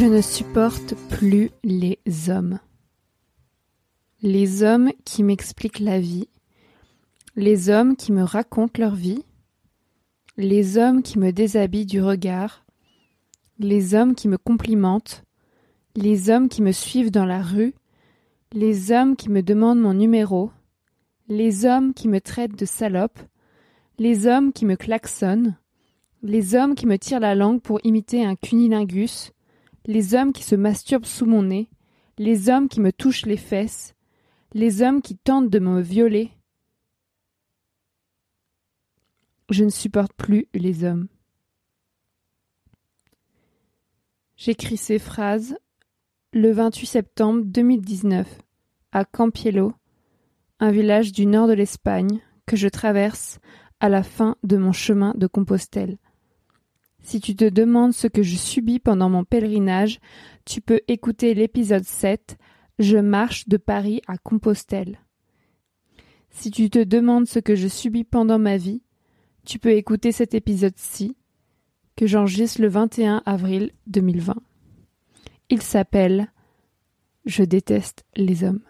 Je ne supporte plus les hommes. Les hommes qui m'expliquent la vie, les hommes qui me racontent leur vie, les hommes qui me déshabillent du regard, les hommes qui me complimentent, les hommes qui me suivent dans la rue, les hommes qui me demandent mon numéro, les hommes qui me traitent de salope, les hommes qui me klaxonnent, les hommes qui me tirent la langue pour imiter un cunilingus, les hommes qui se masturbent sous mon nez, les hommes qui me touchent les fesses, les hommes qui tentent de me violer. Je ne supporte plus les hommes. J'écris ces phrases le 28 septembre 2019 à Campiello, un village du nord de l'Espagne que je traverse à la fin de mon chemin de Compostelle. Si tu te demandes ce que je subis pendant mon pèlerinage, tu peux écouter l'épisode 7 Je marche de Paris à Compostelle. Si tu te demandes ce que je subis pendant ma vie, tu peux écouter cet épisode-ci que j'enregistre le 21 avril 2020. Il s'appelle Je déteste les hommes.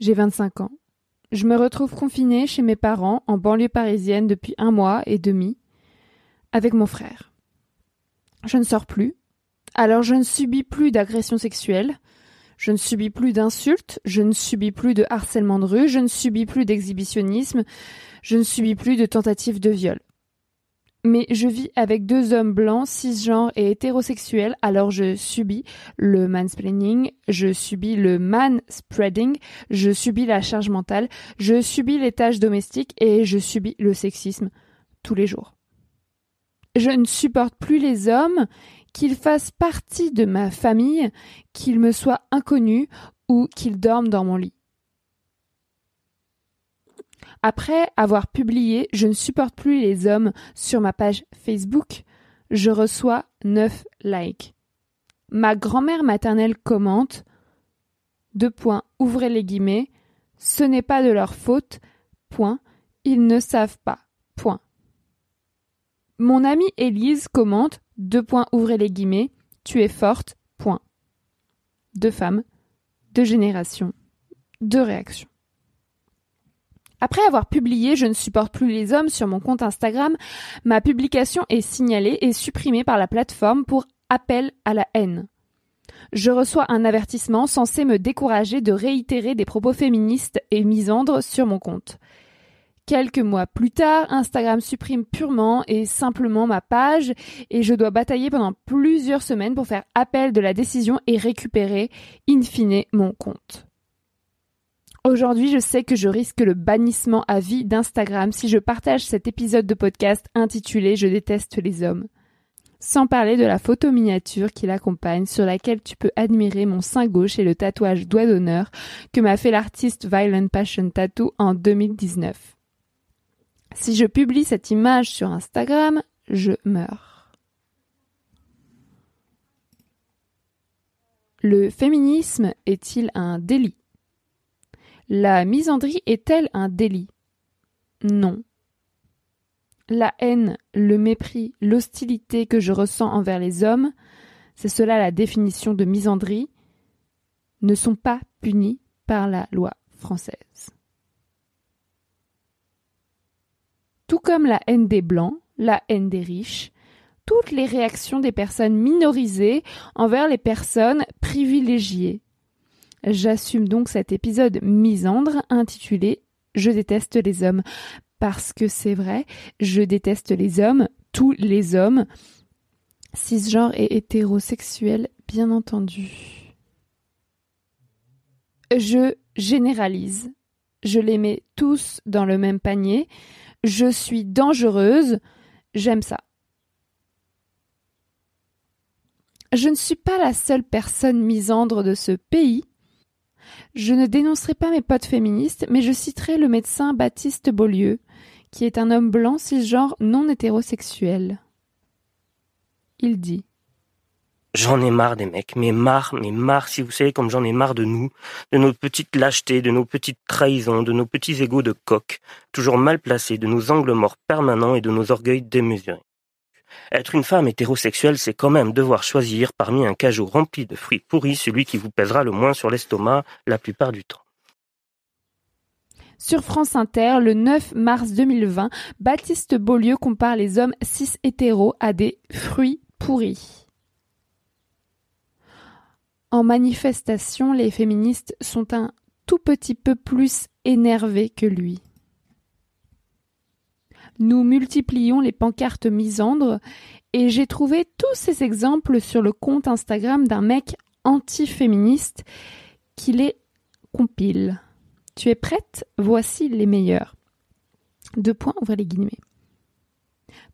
J'ai 25 ans. Je me retrouve confinée chez mes parents en banlieue parisienne depuis un mois et demi avec mon frère. Je ne sors plus, alors je ne subis plus d'agressions sexuelles, je ne subis plus d'insultes, je ne subis plus de harcèlement de rue, je ne subis plus d'exhibitionnisme, je ne subis plus de tentatives de viol mais je vis avec deux hommes blancs, cisgenres et hétérosexuels, alors je subis le mansplaining, je subis le manspreading, je subis la charge mentale, je subis les tâches domestiques et je subis le sexisme tous les jours. Je ne supporte plus les hommes, qu'ils fassent partie de ma famille, qu'ils me soient inconnus ou qu'ils dorment dans mon lit. Après avoir publié Je ne supporte plus les hommes sur ma page Facebook, je reçois 9 likes. Ma grand-mère maternelle commente deux points, ouvrez les guillemets, ce n'est pas de leur faute, point, ils ne savent pas, point. Mon amie Élise commente deux points, ouvrez les guillemets, tu es forte, point. Deux femmes, deux générations, deux réactions. Après avoir publié Je ne supporte plus les hommes sur mon compte Instagram, ma publication est signalée et supprimée par la plateforme pour appel à la haine. Je reçois un avertissement censé me décourager de réitérer des propos féministes et misandres sur mon compte. Quelques mois plus tard, Instagram supprime purement et simplement ma page et je dois batailler pendant plusieurs semaines pour faire appel de la décision et récupérer, in fine, mon compte. Aujourd'hui, je sais que je risque le bannissement à vie d'Instagram si je partage cet épisode de podcast intitulé Je déteste les hommes. Sans parler de la photo miniature qui l'accompagne, sur laquelle tu peux admirer mon sein gauche et le tatouage doigt d'honneur que m'a fait l'artiste Violent Passion Tattoo en 2019. Si je publie cette image sur Instagram, je meurs. Le féminisme est-il un délit? La misandrie est-elle un délit? Non. La haine, le mépris, l'hostilité que je ressens envers les hommes, c'est cela la définition de misandrie, ne sont pas punis par la loi française. Tout comme la haine des blancs, la haine des riches, toutes les réactions des personnes minorisées envers les personnes privilégiées, J'assume donc cet épisode misandre intitulé Je déteste les hommes. Parce que c'est vrai, je déteste les hommes, tous les hommes, cisgenres et hétérosexuels, bien entendu. Je généralise. Je les mets tous dans le même panier. Je suis dangereuse. J'aime ça. Je ne suis pas la seule personne misandre de ce pays. Je ne dénoncerai pas mes potes féministes, mais je citerai le médecin Baptiste Beaulieu, qui est un homme blanc cisgenre non hétérosexuel. Il dit J'en ai marre des mecs, mais marre, mais marre, si vous savez comme j'en ai marre de nous, de nos petites lâchetés, de nos petites trahisons, de nos petits égaux de coq, toujours mal placés, de nos angles morts permanents et de nos orgueils démesurés. Être une femme hétérosexuelle, c'est quand même devoir choisir parmi un cajou rempli de fruits pourris celui qui vous pèsera le moins sur l'estomac la plupart du temps. Sur France Inter, le 9 mars 2020, Baptiste Beaulieu compare les hommes cis hétéros à des fruits pourris. En manifestation, les féministes sont un tout petit peu plus énervés que lui. Nous multiplions les pancartes misandres et j'ai trouvé tous ces exemples sur le compte Instagram d'un mec anti-féministe qui les compile. Tu es prête? Voici les meilleurs. Deux points, ouvrez les guillemets.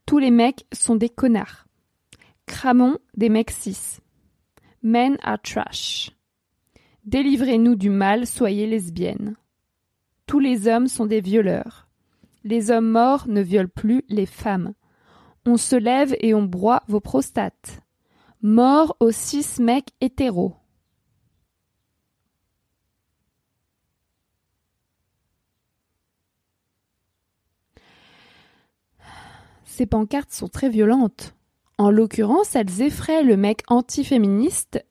Tous les mecs sont des connards. Cramons des mecs cis. Men are trash. Délivrez-nous du mal, soyez lesbiennes. Tous les hommes sont des violeurs. Les hommes morts ne violent plus les femmes. On se lève et on broie vos prostates. Mort aux six mecs hétéros. Ces pancartes sont très violentes. En l'occurrence, elles effraient le mec antiféministe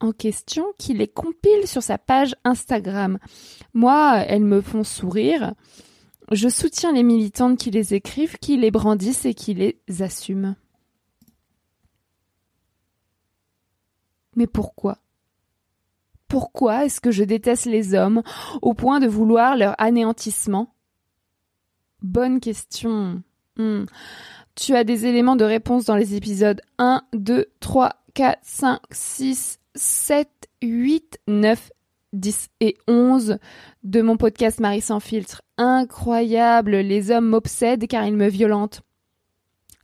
en question qui les compile sur sa page Instagram. Moi, elles me font sourire. Je soutiens les militantes qui les écrivent, qui les brandissent et qui les assument. Mais pourquoi? Pourquoi est-ce que je déteste les hommes au point de vouloir leur anéantissement? Bonne question. Hmm. Tu as des éléments de réponse dans les épisodes 1, 2, 3, 4, 5, 6, 7, 8, 9, 10 et 11 de mon podcast Marie sans filtre. Incroyable, les hommes m'obsèdent car ils me violentent.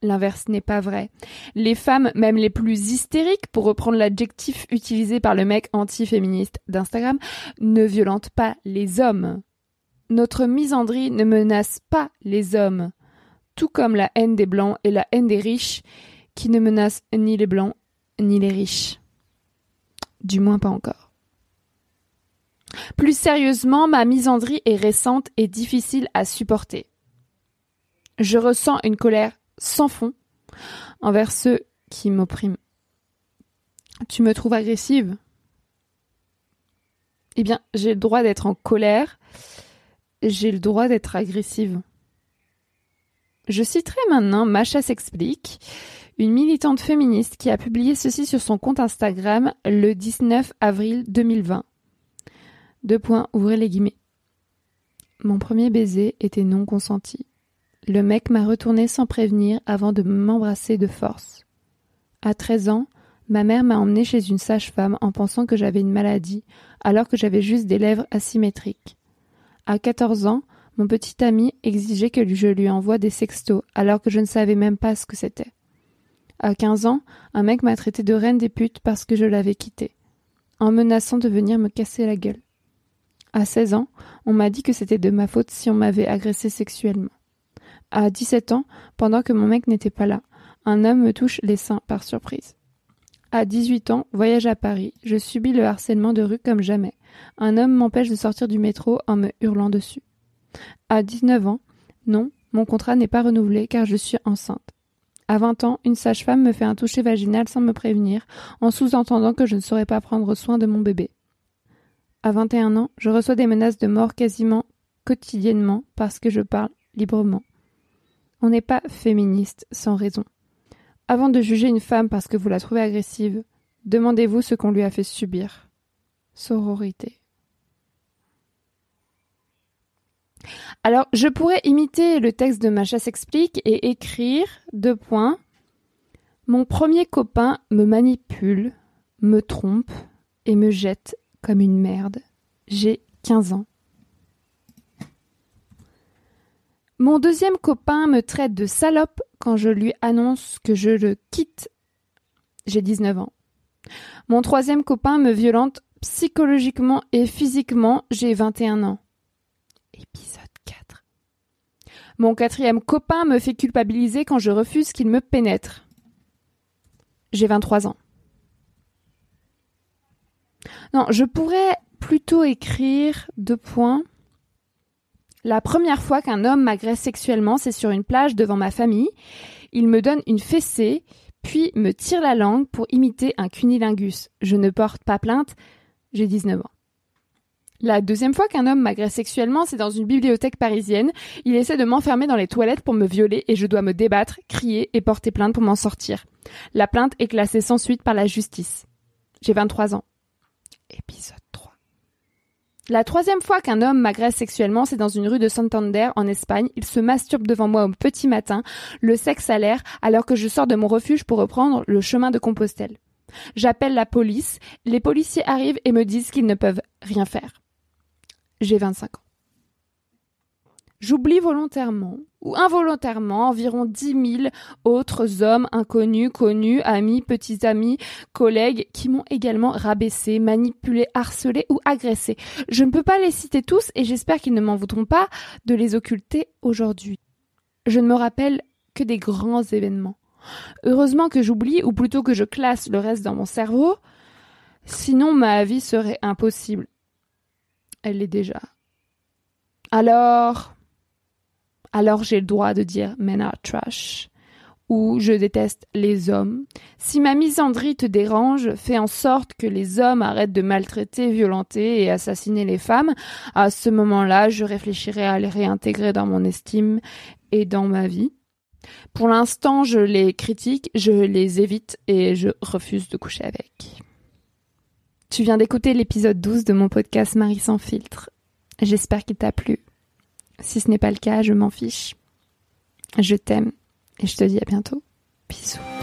L'inverse n'est pas vrai. Les femmes, même les plus hystériques, pour reprendre l'adjectif utilisé par le mec anti-féministe d'Instagram, ne violentent pas les hommes. Notre misandrie ne menace pas les hommes tout comme la haine des blancs et la haine des riches, qui ne menacent ni les blancs ni les riches. Du moins pas encore. Plus sérieusement, ma misandrie est récente et difficile à supporter. Je ressens une colère sans fond envers ceux qui m'oppriment. Tu me trouves agressive? Eh bien, j'ai le droit d'être en colère, j'ai le droit d'être agressive. Je citerai maintenant Macha s'explique, une militante féministe qui a publié ceci sur son compte Instagram le 19 avril 2020. Deux points, ouvrez les guillemets. Mon premier baiser était non consenti. Le mec m'a retourné sans prévenir avant de m'embrasser de force. À 13 ans, ma mère m'a emmené chez une sage-femme en pensant que j'avais une maladie, alors que j'avais juste des lèvres asymétriques. À 14 ans, mon petit ami exigeait que je lui envoie des sextos, alors que je ne savais même pas ce que c'était. À quinze ans, un mec m'a traité de reine des putes parce que je l'avais quitté, en menaçant de venir me casser la gueule. À seize ans, on m'a dit que c'était de ma faute si on m'avait agressé sexuellement. À dix-sept ans, pendant que mon mec n'était pas là, un homme me touche les seins par surprise. À dix-huit ans, voyage à Paris, je subis le harcèlement de rue comme jamais. Un homme m'empêche de sortir du métro en me hurlant dessus. À 19 ans, non, mon contrat n'est pas renouvelé car je suis enceinte. À 20 ans, une sage-femme me fait un toucher vaginal sans me prévenir, en sous-entendant que je ne saurais pas prendre soin de mon bébé. À 21 ans, je reçois des menaces de mort quasiment quotidiennement parce que je parle librement. On n'est pas féministe sans raison. Avant de juger une femme parce que vous la trouvez agressive, demandez-vous ce qu'on lui a fait subir. Sororité. Alors, je pourrais imiter le texte de Macha s'explique et écrire deux points. Mon premier copain me manipule, me trompe et me jette comme une merde. J'ai 15 ans. Mon deuxième copain me traite de salope quand je lui annonce que je le quitte. J'ai 19 ans. Mon troisième copain me violente psychologiquement et physiquement. J'ai 21 ans. Épisode mon quatrième copain me fait culpabiliser quand je refuse qu'il me pénètre. J'ai 23 ans. Non, je pourrais plutôt écrire deux points. La première fois qu'un homme m'agresse sexuellement, c'est sur une plage devant ma famille. Il me donne une fessée, puis me tire la langue pour imiter un cunilingus. Je ne porte pas plainte, j'ai 19 ans. La deuxième fois qu'un homme m'agresse sexuellement, c'est dans une bibliothèque parisienne. Il essaie de m'enfermer dans les toilettes pour me violer et je dois me débattre, crier et porter plainte pour m'en sortir. La plainte est classée sans suite par la justice. J'ai 23 ans. Épisode 3. La troisième fois qu'un homme m'agresse sexuellement, c'est dans une rue de Santander, en Espagne. Il se masturbe devant moi au petit matin, le sexe à l'air, alors que je sors de mon refuge pour reprendre le chemin de Compostelle. J'appelle la police, les policiers arrivent et me disent qu'ils ne peuvent rien faire j'ai 25 ans. J'oublie volontairement ou involontairement environ 10 000 autres hommes inconnus, connus, amis, petits amis, collègues qui m'ont également rabaissé, manipulé, harcelé ou agressé. Je ne peux pas les citer tous et j'espère qu'ils ne m'en voudront pas de les occulter aujourd'hui. Je ne me rappelle que des grands événements. Heureusement que j'oublie ou plutôt que je classe le reste dans mon cerveau, sinon ma vie serait impossible elle l'est déjà. Alors, alors j'ai le droit de dire men are trash ou je déteste les hommes. Si ma misandrie te dérange, fais en sorte que les hommes arrêtent de maltraiter, violenter et assassiner les femmes. À ce moment-là, je réfléchirai à les réintégrer dans mon estime et dans ma vie. Pour l'instant, je les critique, je les évite et je refuse de coucher avec. Tu viens d'écouter l'épisode 12 de mon podcast Marie sans filtre. J'espère qu'il t'a plu. Si ce n'est pas le cas, je m'en fiche. Je t'aime et je te dis à bientôt. Bisous.